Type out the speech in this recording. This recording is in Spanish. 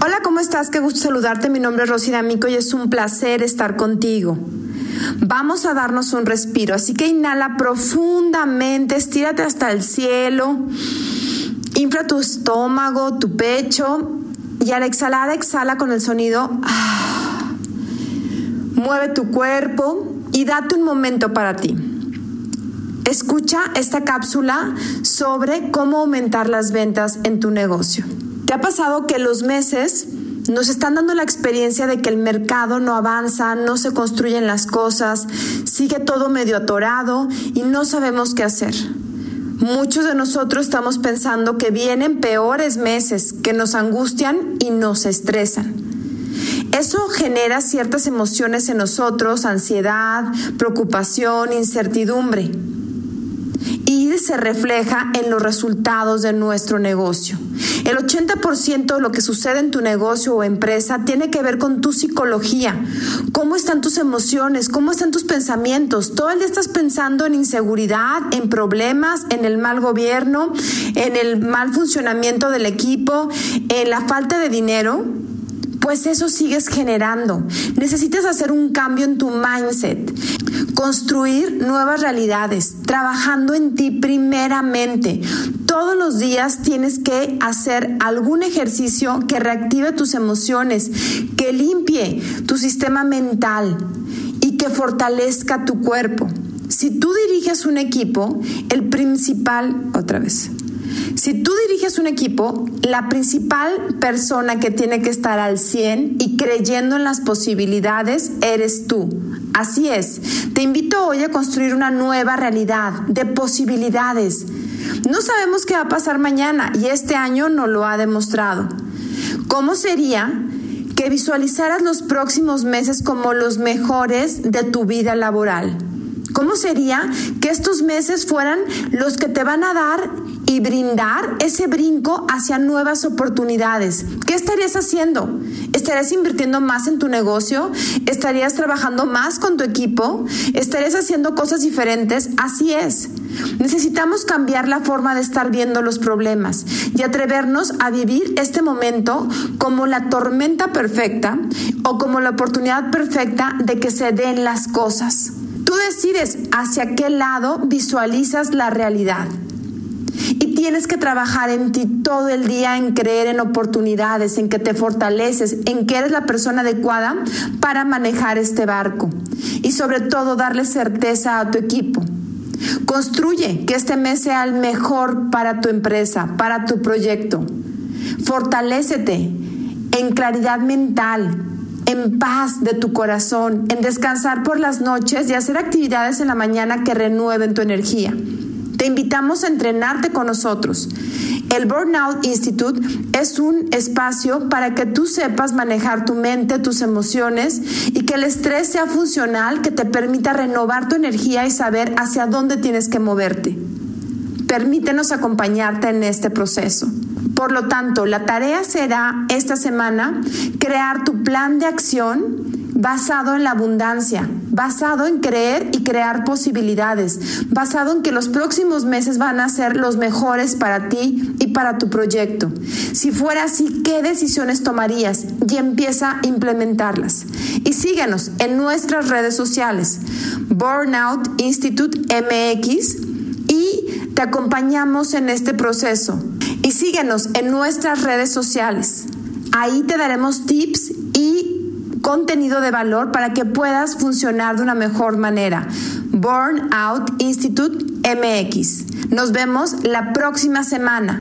Hola, ¿cómo estás? Qué gusto saludarte. Mi nombre es Rosy D'Amico y es un placer estar contigo. Vamos a darnos un respiro, así que inhala profundamente, estírate hasta el cielo, infla tu estómago, tu pecho y al exhalar exhala con el sonido. Ah, mueve tu cuerpo y date un momento para ti. Escucha esta cápsula sobre cómo aumentar las ventas en tu negocio. ¿Te ha pasado que los meses nos están dando la experiencia de que el mercado no avanza, no se construyen las cosas, sigue todo medio atorado y no sabemos qué hacer? Muchos de nosotros estamos pensando que vienen peores meses que nos angustian y nos estresan. Eso genera ciertas emociones en nosotros, ansiedad, preocupación, incertidumbre. Y se refleja en los resultados de nuestro negocio. El 80% de lo que sucede en tu negocio o empresa tiene que ver con tu psicología. ¿Cómo están tus emociones? ¿Cómo están tus pensamientos? Todo el día estás pensando en inseguridad, en problemas, en el mal gobierno, en el mal funcionamiento del equipo, en la falta de dinero pues eso sigues generando. Necesitas hacer un cambio en tu mindset, construir nuevas realidades, trabajando en ti primeramente. Todos los días tienes que hacer algún ejercicio que reactive tus emociones, que limpie tu sistema mental y que fortalezca tu cuerpo. Si tú diriges un equipo, el principal, otra vez, si tú diriges un equipo, la principal persona que tiene que estar al 100 y creyendo en las posibilidades eres tú. Así es. Te invito hoy a construir una nueva realidad de posibilidades. No sabemos qué va a pasar mañana y este año no lo ha demostrado. ¿Cómo sería que visualizaras los próximos meses como los mejores de tu vida laboral? ¿Cómo sería que estos meses fueran los que te van a dar y brindar ese brinco hacia nuevas oportunidades. ¿Qué estarías haciendo? ¿Estarías invirtiendo más en tu negocio? ¿Estarías trabajando más con tu equipo? ¿Estarías haciendo cosas diferentes? Así es. Necesitamos cambiar la forma de estar viendo los problemas y atrevernos a vivir este momento como la tormenta perfecta o como la oportunidad perfecta de que se den las cosas. Tú decides hacia qué lado visualizas la realidad. Tienes que trabajar en ti todo el día, en creer en oportunidades, en que te fortaleces, en que eres la persona adecuada para manejar este barco. Y sobre todo darle certeza a tu equipo. Construye que este mes sea el mejor para tu empresa, para tu proyecto. Fortalécete en claridad mental, en paz de tu corazón, en descansar por las noches y hacer actividades en la mañana que renueven tu energía. Te invitamos a entrenarte con nosotros. El Burnout Institute es un espacio para que tú sepas manejar tu mente, tus emociones y que el estrés sea funcional, que te permita renovar tu energía y saber hacia dónde tienes que moverte. Permítenos acompañarte en este proceso. Por lo tanto, la tarea será esta semana crear tu plan de acción basado en la abundancia, basado en creer y crear posibilidades, basado en que los próximos meses van a ser los mejores para ti y para tu proyecto. Si fuera así, ¿qué decisiones tomarías? Y empieza a implementarlas. Y síguenos en nuestras redes sociales, Burnout Institute MX, y te acompañamos en este proceso. Y síguenos en nuestras redes sociales. Ahí te daremos tips y contenido de valor para que puedas funcionar de una mejor manera. Burnout Institute MX. Nos vemos la próxima semana.